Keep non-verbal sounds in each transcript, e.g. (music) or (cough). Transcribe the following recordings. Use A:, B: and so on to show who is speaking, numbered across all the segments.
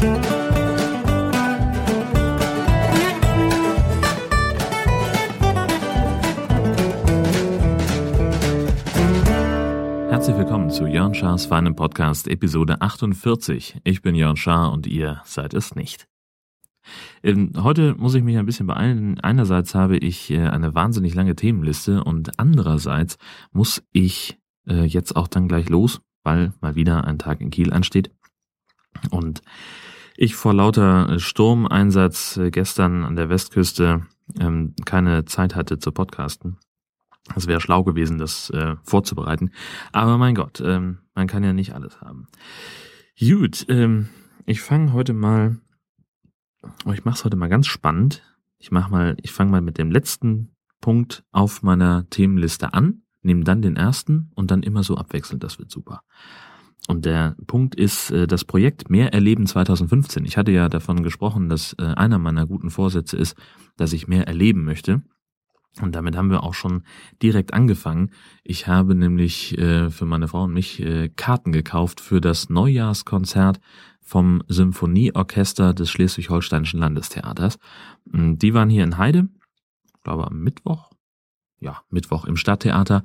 A: Herzlich willkommen zu Jörn Schars feinem Podcast Episode 48. Ich bin Jörn Schaar und ihr seid es nicht. Ähm, heute muss ich mich ein bisschen beeilen. Einerseits habe ich äh, eine wahnsinnig lange Themenliste und andererseits muss ich äh, jetzt auch dann gleich los, weil mal wieder ein Tag in Kiel ansteht. Und ich vor lauter Sturmeinsatz äh, gestern an der Westküste ähm, keine Zeit hatte zu podcasten. Es wäre schlau gewesen, das äh, vorzubereiten. Aber mein Gott, ähm, man kann ja nicht alles haben. Gut, ähm, ich fange heute mal, oh, ich mache es heute mal ganz spannend. Ich mach mal, ich fange mal mit dem letzten Punkt auf meiner Themenliste an, nehme dann den ersten und dann immer so abwechselnd. Das wird super. Und der Punkt ist äh, das Projekt Mehr Erleben 2015. Ich hatte ja davon gesprochen, dass äh, einer meiner guten Vorsätze ist, dass ich mehr erleben möchte. Und damit haben wir auch schon direkt angefangen. Ich habe nämlich äh, für meine Frau und mich äh, Karten gekauft für das Neujahrskonzert vom Symphonieorchester des Schleswig-Holsteinischen Landestheaters. Die waren hier in Heide, glaube am Mittwoch. Ja, Mittwoch im Stadttheater.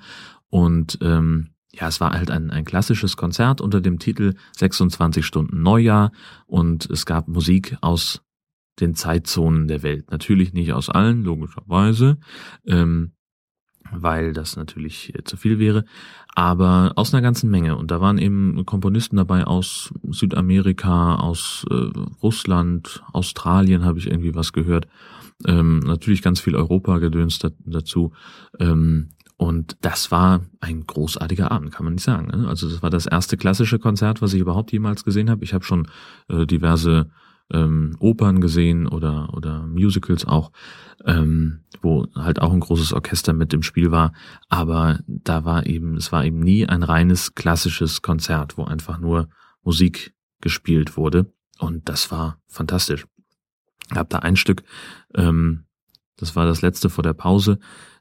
A: Und ähm, ja, es war halt ein, ein klassisches Konzert unter dem Titel 26 Stunden Neujahr und es gab Musik aus den Zeitzonen der Welt. Natürlich nicht aus allen, logischerweise, ähm, weil das natürlich äh, zu viel wäre, aber aus einer ganzen Menge. Und da waren eben Komponisten dabei aus Südamerika, aus äh, Russland, Australien habe ich irgendwie was gehört. Ähm, natürlich ganz viel Europa gedönst dazu. Ähm, und das war ein großartiger Abend, kann man nicht sagen. Ne? Also das war das erste klassische Konzert, was ich überhaupt jemals gesehen habe. Ich habe schon äh, diverse ähm, Opern gesehen oder, oder Musicals auch, ähm, wo halt auch ein großes Orchester mit im Spiel war. Aber da war eben, es war eben nie ein reines klassisches Konzert, wo einfach nur Musik gespielt wurde. Und das war fantastisch. Ich habe da ein Stück, ähm, das war das letzte vor der Pause,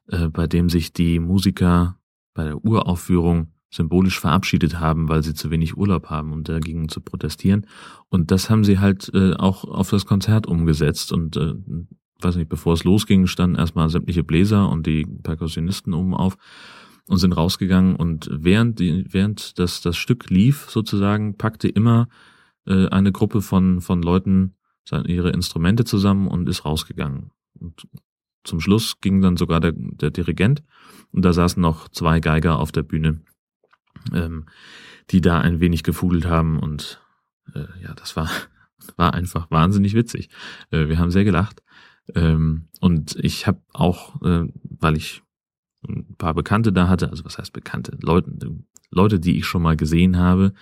A: äh, bei dem sich die Musiker bei der Uraufführung symbolisch verabschiedet haben, weil sie zu wenig Urlaub haben und dagegen zu protestieren. Und das haben sie halt äh, auch auf das Konzert umgesetzt. Und äh, weiß nicht, bevor es losging, standen erstmal sämtliche Bläser und die Perkussionisten oben auf und sind rausgegangen. Und während, die, während das, das Stück lief, sozusagen, packte immer äh, eine Gruppe von, von Leuten ihre Instrumente zusammen und ist rausgegangen. Und zum Schluss ging dann sogar der, der Dirigent. Und da saßen noch zwei Geiger auf der Bühne ähm, die da ein wenig gefudelt haben. Und äh, ja, das war, (laughs) war einfach wahnsinnig witzig. Äh, wir haben sehr gelacht. Ähm, und ich habe auch, äh, weil ich ein paar Bekannte da hatte, also was heißt Bekannte, Leute, Leute, die ich schon mal gesehen habe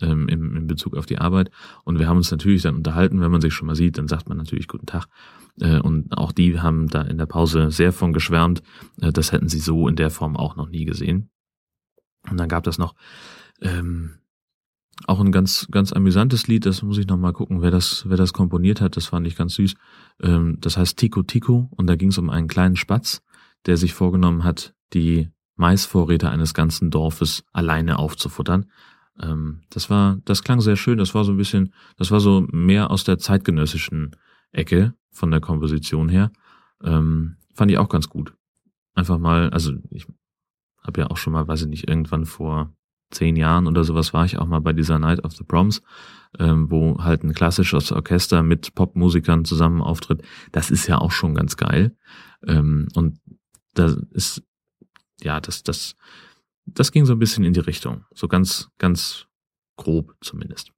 A: ähm, im, in Bezug auf die Arbeit. Und wir haben uns natürlich dann unterhalten, wenn man sich schon mal sieht, dann sagt man natürlich guten Tag. Äh, und auch die haben da in der Pause sehr von geschwärmt. Äh, das hätten sie so in der Form auch noch nie gesehen. Und dann gab das noch ähm, auch ein ganz ganz amüsantes Lied. Das muss ich noch mal gucken, wer das wer das komponiert hat. Das fand ich ganz süß. Ähm, das heißt Tico Tico und da ging es um einen kleinen Spatz, der sich vorgenommen hat, die Maisvorräte eines ganzen Dorfes alleine aufzufuttern. Ähm, das war, das klang sehr schön. Das war so ein bisschen, das war so mehr aus der zeitgenössischen Ecke von der Komposition her. Ähm, fand ich auch ganz gut. Einfach mal, also ich habe ja auch schon mal, weiß ich nicht, irgendwann vor zehn Jahren oder sowas war ich auch mal bei dieser Night of the Proms, ähm, wo halt ein klassisches Orchester mit Popmusikern zusammen auftritt. Das ist ja auch schon ganz geil. Ähm, und da ist, ja, das, das, das ging so ein bisschen in die Richtung. So ganz, ganz grob zumindest.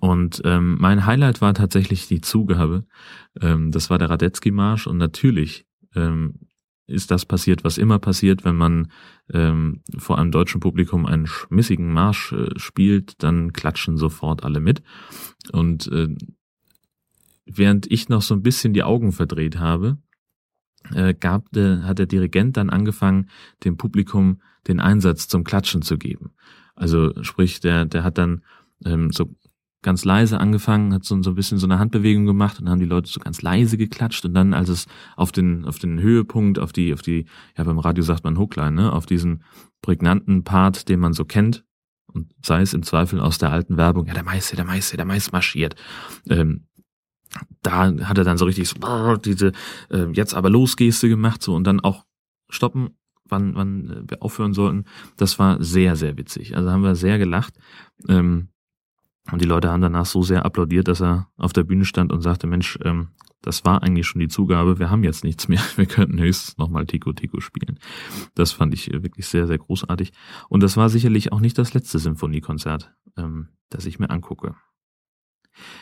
A: Und ähm, mein Highlight war tatsächlich die Zugabe. Ähm, das war der Radetzky-Marsch und natürlich ähm, ist das passiert, was immer passiert, wenn man ähm, vor einem deutschen Publikum einen schmissigen Marsch äh, spielt, dann klatschen sofort alle mit. Und äh, während ich noch so ein bisschen die Augen verdreht habe, äh, gab hat der Dirigent dann angefangen, dem Publikum den Einsatz zum Klatschen zu geben. Also sprich, der, der hat dann ähm, so ganz leise angefangen, hat so, so ein bisschen so eine Handbewegung gemacht und haben die Leute so ganz leise geklatscht und dann, als es auf den, auf den Höhepunkt, auf die, auf die, ja beim Radio sagt man Hookline, ne, auf diesen prägnanten Part, den man so kennt Und sei es im Zweifel aus der alten Werbung, ja, der Meister, der Meister, der Meister marschiert. Ähm, da hat er dann so richtig so, diese äh, jetzt aber los Geste gemacht so und dann auch stoppen, wann, wann wir aufhören sollten. Das war sehr, sehr witzig. Also haben wir sehr gelacht. Ähm, und die Leute haben danach so sehr applaudiert, dass er auf der Bühne stand und sagte, Mensch, ähm, das war eigentlich schon die Zugabe, wir haben jetzt nichts mehr, (laughs) wir könnten höchstens nochmal Tico Tico spielen. Das fand ich wirklich sehr, sehr großartig. Und das war sicherlich auch nicht das letzte Symphoniekonzert, ähm, das ich mir angucke.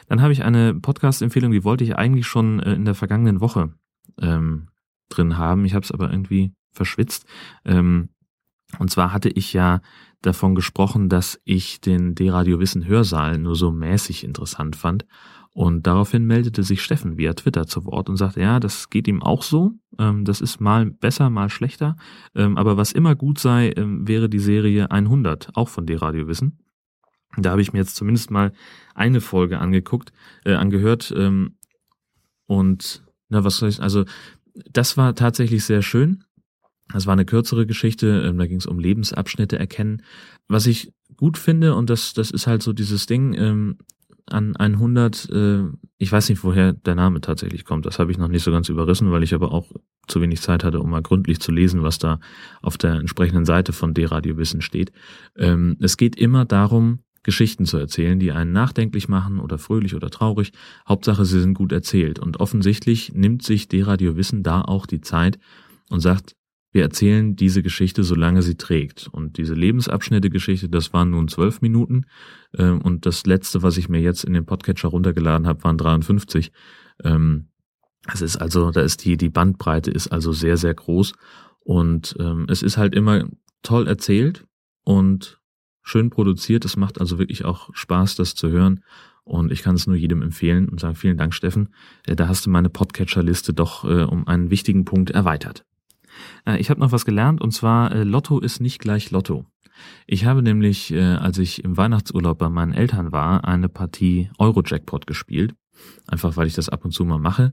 A: Dann habe ich eine Podcast-Empfehlung, die wollte ich eigentlich schon äh, in der vergangenen Woche ähm, drin haben. Ich habe es aber irgendwie verschwitzt. Ähm, und zwar hatte ich ja davon gesprochen, dass ich den D-Radio Wissen Hörsaal nur so mäßig interessant fand. Und daraufhin meldete sich Steffen via Twitter zu Wort und sagte, ja, das geht ihm auch so. Ähm, das ist mal besser, mal schlechter. Ähm, aber was immer gut sei, ähm, wäre die Serie 100, auch von D-Radio Wissen. Da habe ich mir jetzt zumindest mal eine Folge angeguckt, äh, angehört. Ähm, und na, was soll ich, also das war tatsächlich sehr schön. Das war eine kürzere Geschichte, ähm, da ging es um Lebensabschnitte erkennen. Was ich gut finde, und das, das ist halt so dieses Ding, ähm, an 100, äh, ich weiß nicht, woher der Name tatsächlich kommt, das habe ich noch nicht so ganz überrissen, weil ich aber auch zu wenig Zeit hatte, um mal gründlich zu lesen, was da auf der entsprechenden Seite von D-Radio Wissen steht. Ähm, es geht immer darum, Geschichten zu erzählen, die einen nachdenklich machen oder fröhlich oder traurig. Hauptsache, sie sind gut erzählt. Und offensichtlich nimmt sich D-Radio Wissen da auch die Zeit und sagt, wir erzählen diese Geschichte, solange sie trägt. Und diese Lebensabschnitte-Geschichte, das waren nun zwölf Minuten. Ähm, und das letzte, was ich mir jetzt in den Podcatcher runtergeladen habe, waren 53. Ähm, es ist also, da ist die, die Bandbreite ist also sehr, sehr groß. Und ähm, es ist halt immer toll erzählt und schön produziert. Es macht also wirklich auch Spaß, das zu hören. Und ich kann es nur jedem empfehlen und sagen, vielen Dank, Steffen. Äh, da hast du meine Podcatcher-Liste doch äh, um einen wichtigen Punkt erweitert. Äh, ich habe noch was gelernt und zwar äh, Lotto ist nicht gleich Lotto. Ich habe nämlich, äh, als ich im Weihnachtsurlaub bei meinen Eltern war, eine Partie Euro-Jackpot gespielt. Einfach weil ich das ab und zu mal mache.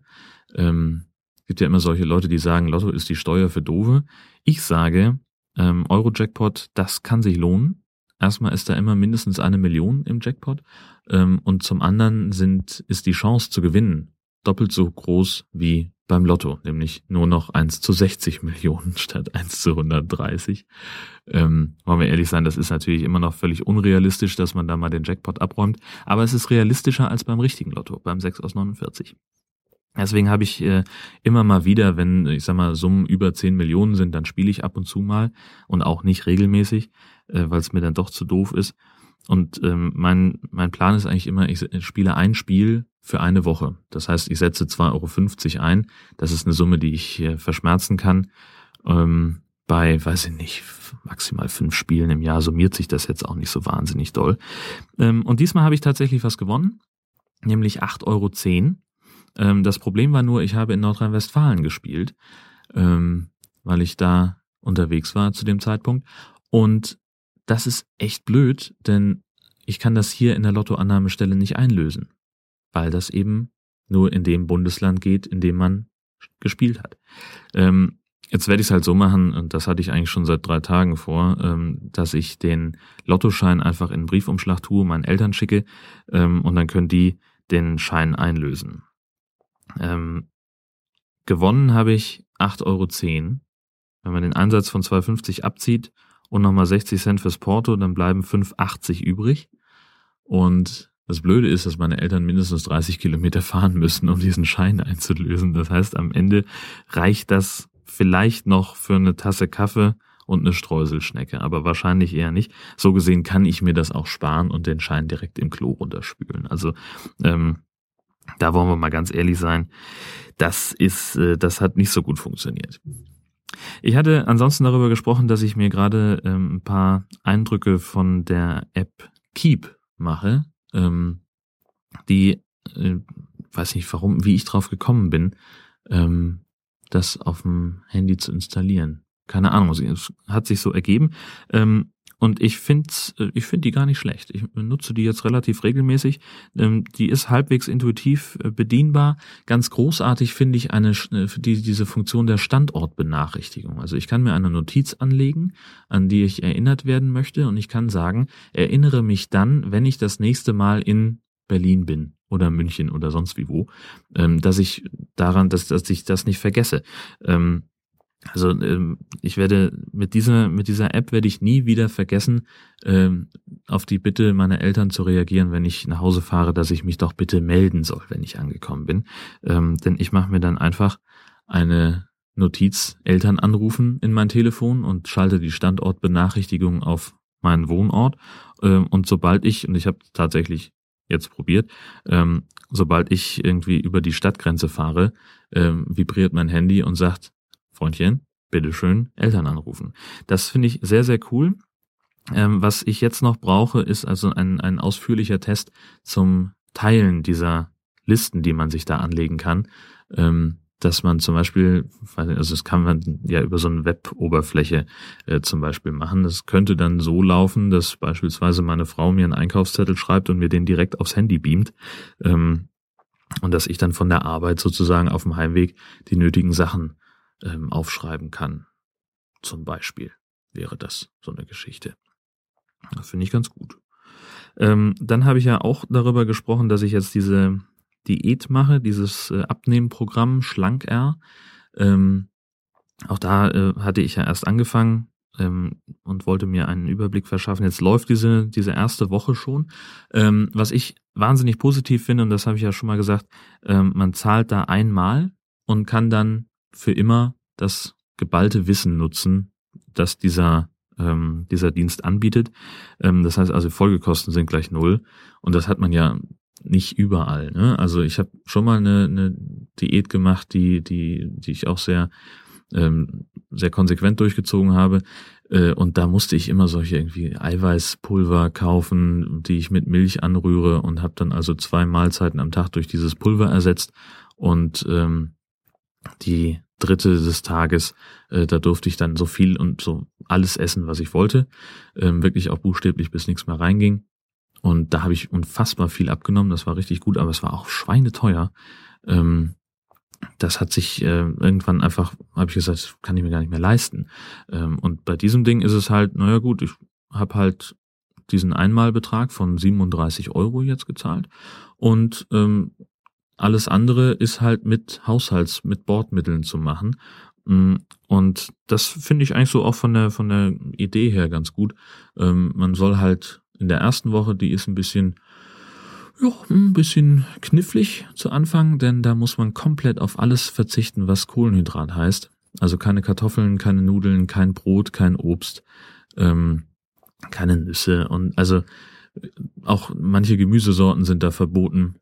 A: Ähm, gibt ja immer solche Leute, die sagen, Lotto ist die Steuer für Dove. Ich sage, ähm, Euro-Jackpot, das kann sich lohnen. Erstmal ist da immer mindestens eine Million im Jackpot. Ähm, und zum anderen sind, ist die Chance zu gewinnen doppelt so groß wie beim Lotto, nämlich nur noch 1 zu 60 Millionen (laughs) statt 1 zu 130. Ähm, wollen wir ehrlich sein, das ist natürlich immer noch völlig unrealistisch, dass man da mal den Jackpot abräumt, aber es ist realistischer als beim richtigen Lotto, beim 6 aus 49. Deswegen habe ich äh, immer mal wieder, wenn, ich sag mal, Summen über 10 Millionen sind, dann spiele ich ab und zu mal und auch nicht regelmäßig, äh, weil es mir dann doch zu doof ist. Und ähm, mein, mein Plan ist eigentlich immer, ich spiele ein Spiel für eine Woche. Das heißt, ich setze 2,50 Euro ein. Das ist eine Summe, die ich äh, verschmerzen kann. Ähm, bei, weiß ich nicht, maximal fünf Spielen im Jahr summiert sich das jetzt auch nicht so wahnsinnig doll. Ähm, und diesmal habe ich tatsächlich was gewonnen, nämlich 8,10 Euro. Ähm, das Problem war nur, ich habe in Nordrhein-Westfalen gespielt, ähm, weil ich da unterwegs war zu dem Zeitpunkt. Und das ist echt blöd, denn ich kann das hier in der Lottoannahmestelle nicht einlösen, weil das eben nur in dem Bundesland geht, in dem man gespielt hat. Ähm, jetzt werde ich es halt so machen, und das hatte ich eigentlich schon seit drei Tagen vor, ähm, dass ich den Lottoschein einfach in einen Briefumschlag tue, meinen Eltern schicke ähm, und dann können die den Schein einlösen. Ähm, gewonnen habe ich 8,10 Euro. Wenn man den Einsatz von 2,50 abzieht, und nochmal 60 Cent fürs Porto, dann bleiben 5,80 übrig. Und das Blöde ist, dass meine Eltern mindestens 30 Kilometer fahren müssen, um diesen Schein einzulösen. Das heißt, am Ende reicht das vielleicht noch für eine Tasse Kaffee und eine Streuselschnecke, aber wahrscheinlich eher nicht. So gesehen kann ich mir das auch sparen und den Schein direkt im Klo runterspülen. Also ähm, da wollen wir mal ganz ehrlich sein, das ist, äh, das hat nicht so gut funktioniert. Ich hatte ansonsten darüber gesprochen, dass ich mir gerade ähm, ein paar Eindrücke von der App Keep mache, ähm, die, äh, weiß nicht warum, wie ich drauf gekommen bin, ähm, das auf dem Handy zu installieren. Keine Ahnung, es hat sich so ergeben. Ähm, und ich finde äh, ich find die gar nicht schlecht. Ich nutze die jetzt relativ regelmäßig. Ähm, die ist halbwegs intuitiv äh, bedienbar. Ganz großartig finde ich eine, äh, die, diese Funktion der Standortbenachrichtigung. Also ich kann mir eine Notiz anlegen, an die ich erinnert werden möchte und ich kann sagen, erinnere mich dann, wenn ich das nächste Mal in Berlin bin oder München oder sonst wie wo, ähm, dass ich daran, dass, dass ich das nicht vergesse. Ähm, also ähm, ich werde mit dieser mit dieser App werde ich nie wieder vergessen, ähm, auf die Bitte meiner Eltern zu reagieren, wenn ich nach Hause fahre, dass ich mich doch bitte melden soll, wenn ich angekommen bin. Ähm, denn ich mache mir dann einfach eine Notiz Eltern anrufen in mein Telefon und schalte die Standortbenachrichtigung auf meinen Wohnort. Ähm, und sobald ich, und ich habe tatsächlich jetzt probiert, ähm, sobald ich irgendwie über die Stadtgrenze fahre, ähm, vibriert mein Handy und sagt, Freundchen, bitteschön, Eltern anrufen. Das finde ich sehr, sehr cool. Ähm, was ich jetzt noch brauche, ist also ein, ein ausführlicher Test zum Teilen dieser Listen, die man sich da anlegen kann. Ähm, dass man zum Beispiel, also das kann man ja über so eine Web-Oberfläche äh, zum Beispiel machen. Das könnte dann so laufen, dass beispielsweise meine Frau mir einen Einkaufszettel schreibt und mir den direkt aufs Handy beamt. Ähm, und dass ich dann von der Arbeit sozusagen auf dem Heimweg die nötigen Sachen ähm, aufschreiben kann. Zum Beispiel wäre das so eine Geschichte. Das finde ich ganz gut. Ähm, dann habe ich ja auch darüber gesprochen, dass ich jetzt diese Diät mache, dieses äh, Abnehmprogramm Schlank R. Ähm, auch da äh, hatte ich ja erst angefangen ähm, und wollte mir einen Überblick verschaffen. Jetzt läuft diese, diese erste Woche schon. Ähm, was ich wahnsinnig positiv finde, und das habe ich ja schon mal gesagt, ähm, man zahlt da einmal und kann dann für immer das geballte Wissen nutzen, das dieser ähm, dieser Dienst anbietet. Ähm, das heißt also, Folgekosten sind gleich null. Und das hat man ja nicht überall. Ne? Also ich habe schon mal eine, eine Diät gemacht, die, die, die ich auch sehr, ähm, sehr konsequent durchgezogen habe. Äh, und da musste ich immer solche irgendwie Eiweißpulver kaufen, die ich mit Milch anrühre und habe dann also zwei Mahlzeiten am Tag durch dieses Pulver ersetzt. Und ähm, die dritte des Tages, äh, da durfte ich dann so viel und so alles essen, was ich wollte. Ähm, wirklich auch buchstäblich, bis nichts mehr reinging. Und da habe ich unfassbar viel abgenommen. Das war richtig gut, aber es war auch schweineteuer. Ähm, das hat sich äh, irgendwann einfach, habe ich gesagt, kann ich mir gar nicht mehr leisten. Ähm, und bei diesem Ding ist es halt, naja gut, ich habe halt diesen Einmalbetrag von 37 Euro jetzt gezahlt und ähm, alles andere ist halt mit Haushalts, mit Bordmitteln zu machen. Mm, und das finde ich eigentlich so auch von der, von der Idee her ganz gut. Ähm, man soll halt in der ersten Woche, die ist ein bisschen, ja, ein bisschen knifflig zu Anfang, denn da muss man komplett auf alles verzichten, was Kohlenhydrat heißt. Also keine Kartoffeln, keine Nudeln, kein Brot, kein Obst, ähm, keine Nüsse und also auch manche Gemüsesorten sind da verboten.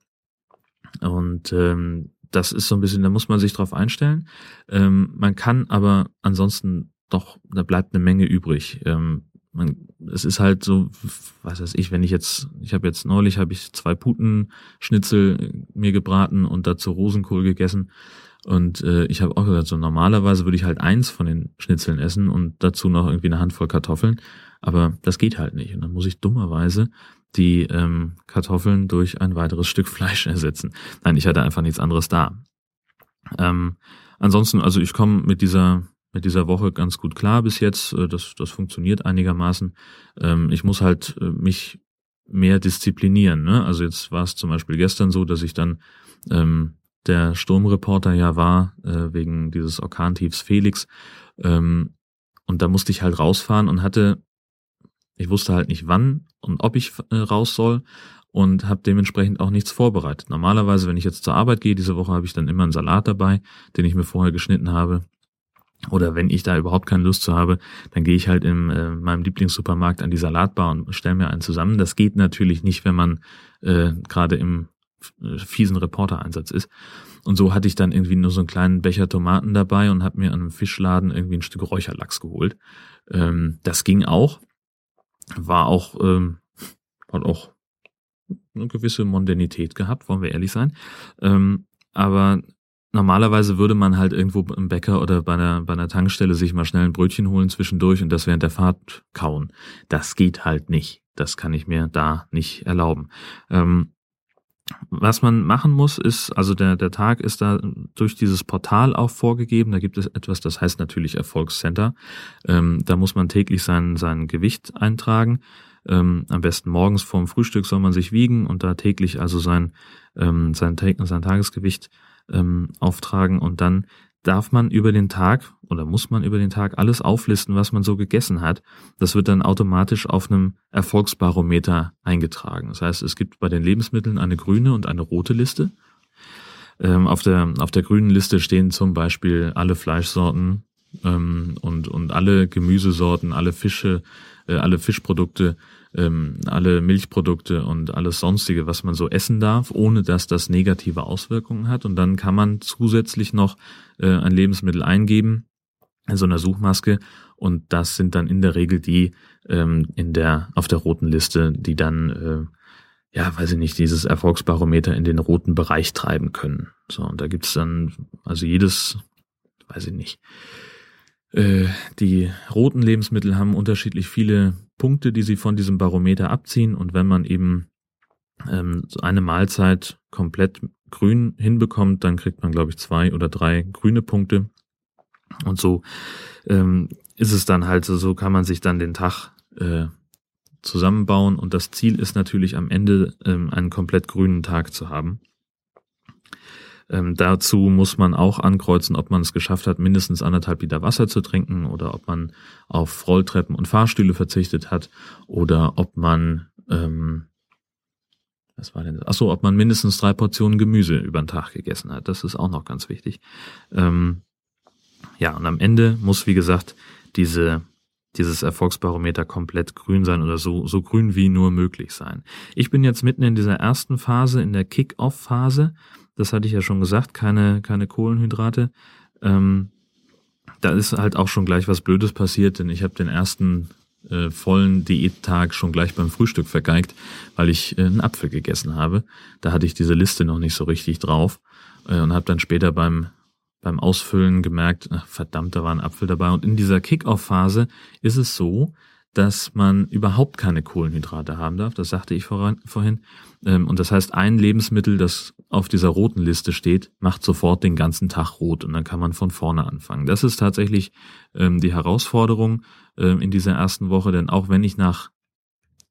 A: Und ähm, das ist so ein bisschen, da muss man sich drauf einstellen. Ähm, man kann aber ansonsten doch, da bleibt eine Menge übrig. Ähm, man, es ist halt so, was weiß ich, wenn ich jetzt, ich habe jetzt neulich habe ich zwei Putenschnitzel mir gebraten und dazu Rosenkohl gegessen. Und äh, ich habe auch gesagt, so normalerweise würde ich halt eins von den Schnitzeln essen und dazu noch irgendwie eine Handvoll Kartoffeln. Aber das geht halt nicht. Und dann muss ich dummerweise die ähm, Kartoffeln durch ein weiteres Stück Fleisch ersetzen. Nein, ich hatte einfach nichts anderes da. Ähm, ansonsten, also ich komme mit dieser mit dieser Woche ganz gut klar bis jetzt. Äh, das, das funktioniert einigermaßen. Ähm, ich muss halt äh, mich mehr disziplinieren. Ne? Also jetzt war es zum Beispiel gestern so, dass ich dann ähm, der Sturmreporter ja war, äh, wegen dieses Orkantiefs Felix. Ähm, und da musste ich halt rausfahren und hatte ich wusste halt nicht wann und ob ich äh, raus soll und habe dementsprechend auch nichts vorbereitet. Normalerweise, wenn ich jetzt zur Arbeit gehe, diese Woche habe ich dann immer einen Salat dabei, den ich mir vorher geschnitten habe. Oder wenn ich da überhaupt keine Lust zu habe, dann gehe ich halt in äh, meinem Lieblingssupermarkt an die Salatbar und stelle mir einen zusammen. Das geht natürlich nicht, wenn man äh, gerade im äh, fiesen Reportereinsatz ist. Und so hatte ich dann irgendwie nur so einen kleinen Becher Tomaten dabei und habe mir an einem Fischladen irgendwie ein Stück Räucherlachs geholt. Ähm, das ging auch war auch, ähm, hat auch eine gewisse Mondänität gehabt, wollen wir ehrlich sein. Ähm, aber normalerweise würde man halt irgendwo im Bäcker oder bei einer, bei einer Tankstelle sich mal schnell ein Brötchen holen zwischendurch und das während der Fahrt kauen. Das geht halt nicht. Das kann ich mir da nicht erlauben. Ähm, was man machen muss, ist, also der, der Tag ist da durch dieses Portal auch vorgegeben. Da gibt es etwas, das heißt natürlich Erfolgscenter. Ähm, da muss man täglich sein, sein Gewicht eintragen. Ähm, am besten morgens vorm Frühstück soll man sich wiegen und da täglich also sein, ähm, sein, sein Tagesgewicht ähm, auftragen und dann darf man über den Tag oder muss man über den Tag alles auflisten, was man so gegessen hat. Das wird dann automatisch auf einem Erfolgsbarometer eingetragen. Das heißt, es gibt bei den Lebensmitteln eine grüne und eine rote Liste. Ähm, auf, der, auf der grünen Liste stehen zum Beispiel alle Fleischsorten ähm, und, und alle Gemüsesorten, alle Fische, äh, alle Fischprodukte, ähm, alle Milchprodukte und alles sonstige, was man so essen darf, ohne dass das negative Auswirkungen hat. Und dann kann man zusätzlich noch äh, ein Lebensmittel eingeben in so einer Suchmaske und das sind dann in der Regel die ähm, in der auf der roten Liste, die dann äh, ja, weiß ich nicht, dieses Erfolgsbarometer in den roten Bereich treiben können. So, und da gibt's dann, also jedes, weiß ich nicht, äh, die roten Lebensmittel haben unterschiedlich viele Punkte, die sie von diesem Barometer abziehen. Und wenn man eben ähm, so eine Mahlzeit komplett grün hinbekommt, dann kriegt man, glaube ich, zwei oder drei grüne Punkte. Und so ähm, ist es dann halt so, so kann man sich dann den Tag äh, zusammenbauen. Und das Ziel ist natürlich am Ende ähm, einen komplett grünen Tag zu haben. Ähm, dazu muss man auch ankreuzen, ob man es geschafft hat, mindestens anderthalb Liter Wasser zu trinken oder ob man auf Rolltreppen und Fahrstühle verzichtet hat oder ob man, ähm, was war denn das? Achso, ob man mindestens drei Portionen Gemüse über den Tag gegessen hat. Das ist auch noch ganz wichtig. Ähm, ja, und am Ende muss, wie gesagt, diese dieses Erfolgsbarometer komplett grün sein oder so, so grün wie nur möglich sein. Ich bin jetzt mitten in dieser ersten Phase, in der Kick-Off-Phase das hatte ich ja schon gesagt, keine, keine Kohlenhydrate. Ähm, da ist halt auch schon gleich was Blödes passiert, denn ich habe den ersten äh, vollen Diättag schon gleich beim Frühstück vergeigt, weil ich äh, einen Apfel gegessen habe. Da hatte ich diese Liste noch nicht so richtig drauf äh, und habe dann später beim beim Ausfüllen gemerkt, ach, verdammt, da war ein Apfel dabei. Und in dieser Kick-Off-Phase ist es so, dass man überhaupt keine Kohlenhydrate haben darf. Das sagte ich vorhin. Ähm, und das heißt, ein Lebensmittel, das auf dieser roten Liste steht, macht sofort den ganzen Tag rot und dann kann man von vorne anfangen. Das ist tatsächlich ähm, die Herausforderung ähm, in dieser ersten Woche, denn auch wenn ich nach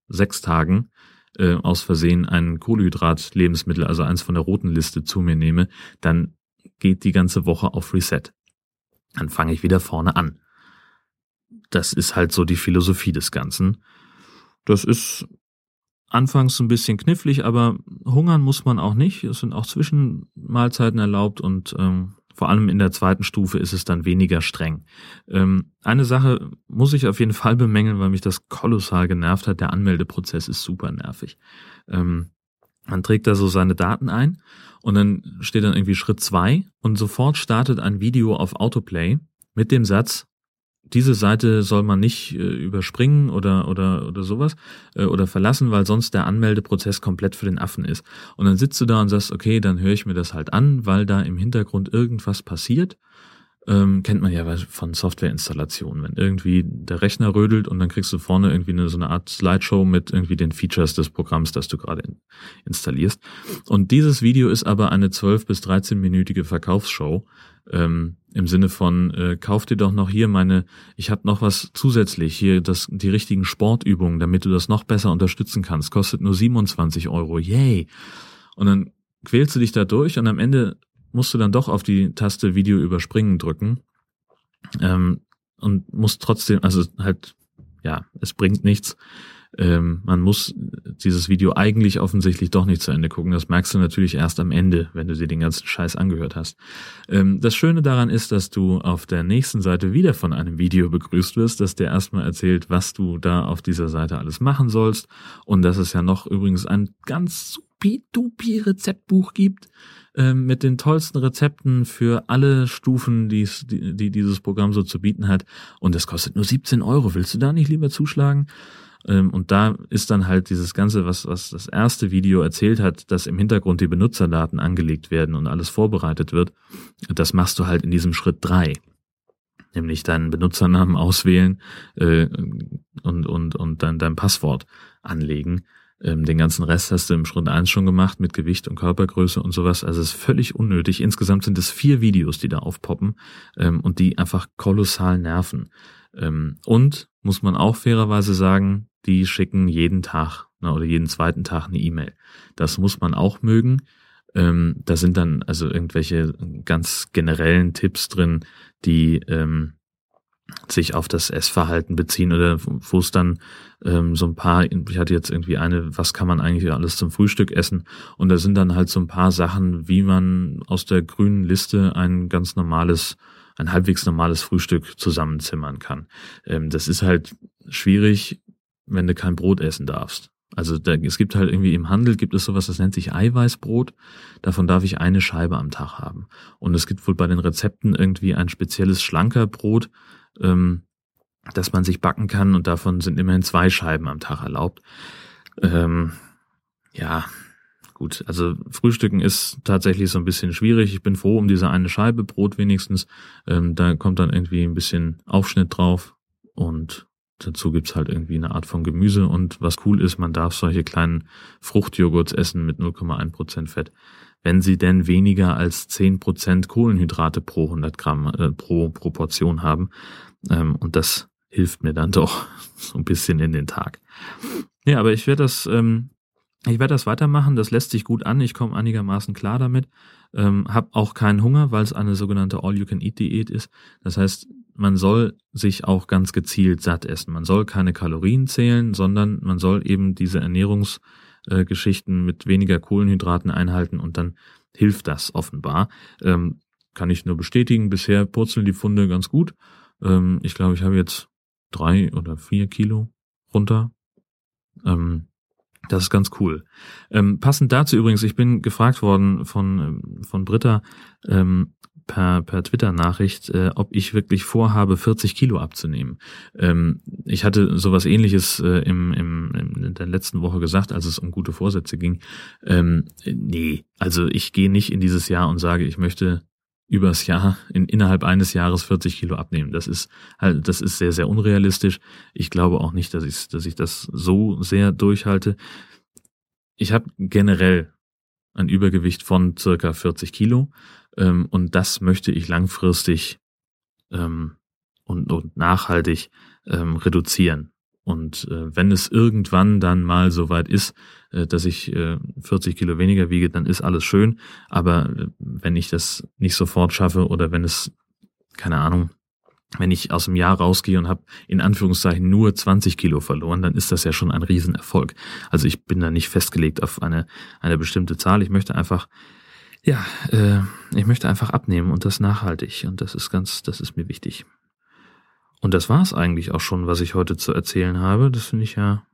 A: sechs Tagen äh, aus Versehen ein Kohlenhydrat-Lebensmittel, also eins von der roten Liste zu mir nehme, dann geht die ganze Woche auf Reset. Dann fange ich wieder vorne an. Das ist halt so die Philosophie des Ganzen. Das ist anfangs ein bisschen knifflig, aber hungern muss man auch nicht. Es sind auch Zwischenmahlzeiten erlaubt und ähm, vor allem in der zweiten Stufe ist es dann weniger streng. Ähm, eine Sache muss ich auf jeden Fall bemängeln, weil mich das kolossal genervt hat. Der Anmeldeprozess ist super nervig. Ähm, man trägt da so seine Daten ein und dann steht dann irgendwie Schritt zwei und sofort startet ein Video auf Autoplay mit dem Satz, diese Seite soll man nicht äh, überspringen oder oder oder sowas äh, oder verlassen, weil sonst der Anmeldeprozess komplett für den Affen ist. Und dann sitzt du da und sagst, okay, dann höre ich mir das halt an, weil da im Hintergrund irgendwas passiert. Ähm, kennt man ja von Softwareinstallationen, wenn irgendwie der Rechner rödelt und dann kriegst du vorne irgendwie eine, so eine Art Slideshow mit irgendwie den Features des Programms, das du gerade in, installierst. Und dieses Video ist aber eine 12 bis 13-minütige Verkaufsshow, ähm, im Sinne von, äh, kauf dir doch noch hier meine, ich habe noch was zusätzlich, hier das, die richtigen Sportübungen, damit du das noch besser unterstützen kannst. Kostet nur 27 Euro. Yay! Und dann quälst du dich da durch und am Ende musst du dann doch auf die Taste Video überspringen drücken. Ähm, und musst trotzdem, also halt, ja, es bringt nichts ähm, man muss dieses Video eigentlich offensichtlich doch nicht zu Ende gucken. Das merkst du natürlich erst am Ende, wenn du dir den ganzen Scheiß angehört hast. Ähm, das Schöne daran ist, dass du auf der nächsten Seite wieder von einem Video begrüßt wirst, das dir erstmal erzählt, was du da auf dieser Seite alles machen sollst und dass es ja noch übrigens ein ganz supi-dupi Rezeptbuch gibt ähm, mit den tollsten Rezepten für alle Stufen, die, die dieses Programm so zu bieten hat. Und das kostet nur 17 Euro. Willst du da nicht lieber zuschlagen? Ähm, und da ist dann halt dieses Ganze, was, was das erste Video erzählt hat, dass im Hintergrund die Benutzerdaten angelegt werden und alles vorbereitet wird. Das machst du halt in diesem Schritt drei nämlich deinen Benutzernamen auswählen äh, und, und, und dann dein Passwort anlegen. Ähm, den ganzen Rest hast du im Schritt eins schon gemacht mit Gewicht und Körpergröße und sowas. Also es ist völlig unnötig. Insgesamt sind es vier Videos, die da aufpoppen ähm, und die einfach kolossal nerven. Ähm, und muss man auch fairerweise sagen, die schicken jeden Tag oder jeden zweiten Tag eine E-Mail. Das muss man auch mögen. Da sind dann also irgendwelche ganz generellen Tipps drin, die sich auf das Essverhalten beziehen oder wo es dann ähm, so ein paar, ich hatte jetzt irgendwie eine, was kann man eigentlich alles zum Frühstück essen? Und da sind dann halt so ein paar Sachen, wie man aus der grünen Liste ein ganz normales, ein halbwegs normales Frühstück zusammenzimmern kann. Ähm, das ist halt schwierig, wenn du kein Brot essen darfst. Also da, es gibt halt irgendwie im Handel gibt es sowas, das nennt sich Eiweißbrot. Davon darf ich eine Scheibe am Tag haben. Und es gibt wohl bei den Rezepten irgendwie ein spezielles schlanker Brot, ähm, das man sich backen kann und davon sind immerhin zwei Scheiben am Tag erlaubt. Ähm, ja, gut. Also Frühstücken ist tatsächlich so ein bisschen schwierig. Ich bin froh um diese eine Scheibe Brot wenigstens. Ähm, da kommt dann irgendwie ein bisschen Aufschnitt drauf und dazu gibt's halt irgendwie eine Art von Gemüse und was cool ist, man darf solche kleinen Fruchtjoghurts essen mit 0,1% Fett, wenn sie denn weniger als 10% Kohlenhydrate pro 100 Gramm äh, pro Proportion haben. Ähm, und das hilft mir dann (laughs) doch so ein bisschen in den Tag. Ja, aber ich werde das, ähm, ich werde das weitermachen. Das lässt sich gut an. Ich komme einigermaßen klar damit. Ähm, hab auch keinen Hunger, weil es eine sogenannte All-You-Can-Eat-Diät ist. Das heißt, man soll sich auch ganz gezielt satt essen. Man soll keine Kalorien zählen, sondern man soll eben diese Ernährungsgeschichten mit weniger Kohlenhydraten einhalten und dann hilft das offenbar. Ähm, kann ich nur bestätigen. Bisher purzeln die Funde ganz gut. Ähm, ich glaube, ich habe jetzt drei oder vier Kilo runter. Ähm, das ist ganz cool. Ähm, passend dazu übrigens, ich bin gefragt worden von, ähm, von Britta ähm, per, per Twitter-Nachricht, äh, ob ich wirklich vorhabe, 40 Kilo abzunehmen. Ähm, ich hatte sowas ähnliches äh, im, im, in der letzten Woche gesagt, als es um gute Vorsätze ging. Ähm, nee, also ich gehe nicht in dieses Jahr und sage, ich möchte übers Jahr, in, innerhalb eines Jahres 40 Kilo abnehmen. Das ist halt, das ist sehr, sehr unrealistisch. Ich glaube auch nicht, dass ich, dass ich das so sehr durchhalte. Ich habe generell ein Übergewicht von circa 40 Kilo ähm, und das möchte ich langfristig ähm, und, und nachhaltig ähm, reduzieren. Und äh, wenn es irgendwann dann mal so weit ist, äh, dass ich äh, 40 Kilo weniger wiege, dann ist alles schön. Aber äh, wenn ich das nicht sofort schaffe oder wenn es, keine Ahnung, wenn ich aus dem Jahr rausgehe und habe in Anführungszeichen nur 20 Kilo verloren, dann ist das ja schon ein Riesenerfolg. Also ich bin da nicht festgelegt auf eine, eine bestimmte Zahl. Ich möchte einfach, ja, äh, ich möchte einfach abnehmen und das nachhaltig. Und das ist ganz, das ist mir wichtig. Und das war es eigentlich auch schon, was ich heute zu erzählen habe. Das finde ich ja.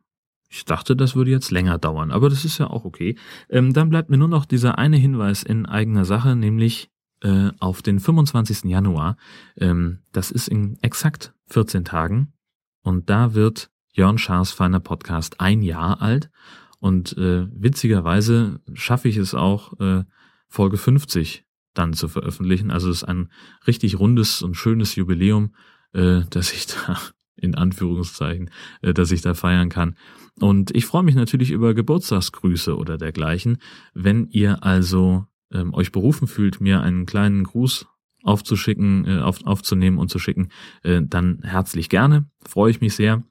A: Ich dachte, das würde jetzt länger dauern, aber das ist ja auch okay. Ähm, dann bleibt mir nur noch dieser eine Hinweis in eigener Sache, nämlich äh, auf den 25. Januar. Ähm, das ist in exakt 14 Tagen. Und da wird Jörn Schaas feiner Podcast ein Jahr alt. Und äh, witzigerweise schaffe ich es auch, äh, Folge 50 dann zu veröffentlichen. Also es ist ein richtig rundes und schönes Jubiläum äh, dass ich (laughs) da in Anführungszeichen, äh, dass ich da feiern kann. Und ich freue mich natürlich über Geburtstagsgrüße oder dergleichen. Wenn ihr also ähm, euch berufen fühlt, mir einen kleinen Gruß aufzuschicken, äh, auf, aufzunehmen und zu schicken, äh, dann herzlich gerne. Freue ich mich sehr.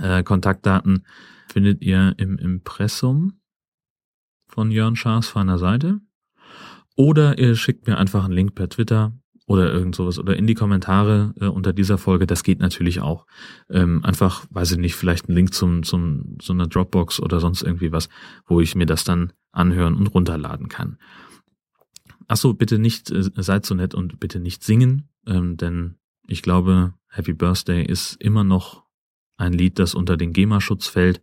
A: Äh, Kontaktdaten findet ihr im Impressum von Jörn Schaas feiner Seite. Oder ihr schickt mir einfach einen Link per Twitter oder irgend sowas oder in die Kommentare äh, unter dieser Folge, das geht natürlich auch. Ähm, einfach, weiß ich nicht, vielleicht ein Link zum, zum so einer Dropbox oder sonst irgendwie was, wo ich mir das dann anhören und runterladen kann. Ach so, bitte nicht, äh, seid so nett und bitte nicht singen, ähm, denn ich glaube, Happy Birthday ist immer noch ein Lied, das unter den GEMA-Schutz fällt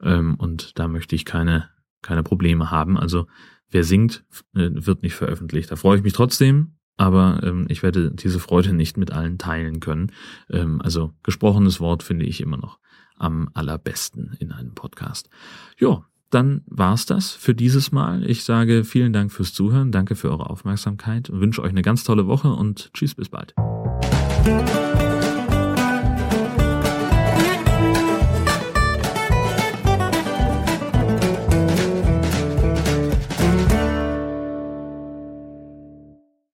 A: ähm, und da möchte ich keine, keine Probleme haben. Also wer singt, äh, wird nicht veröffentlicht. Da freue ich mich trotzdem, aber ähm, ich werde diese Freude nicht mit allen teilen können. Ähm, also gesprochenes Wort finde ich immer noch am allerbesten in einem Podcast. Ja, dann war's das für dieses Mal. Ich sage vielen Dank fürs Zuhören, danke für eure Aufmerksamkeit, wünsche euch eine ganz tolle Woche und tschüss bis bald.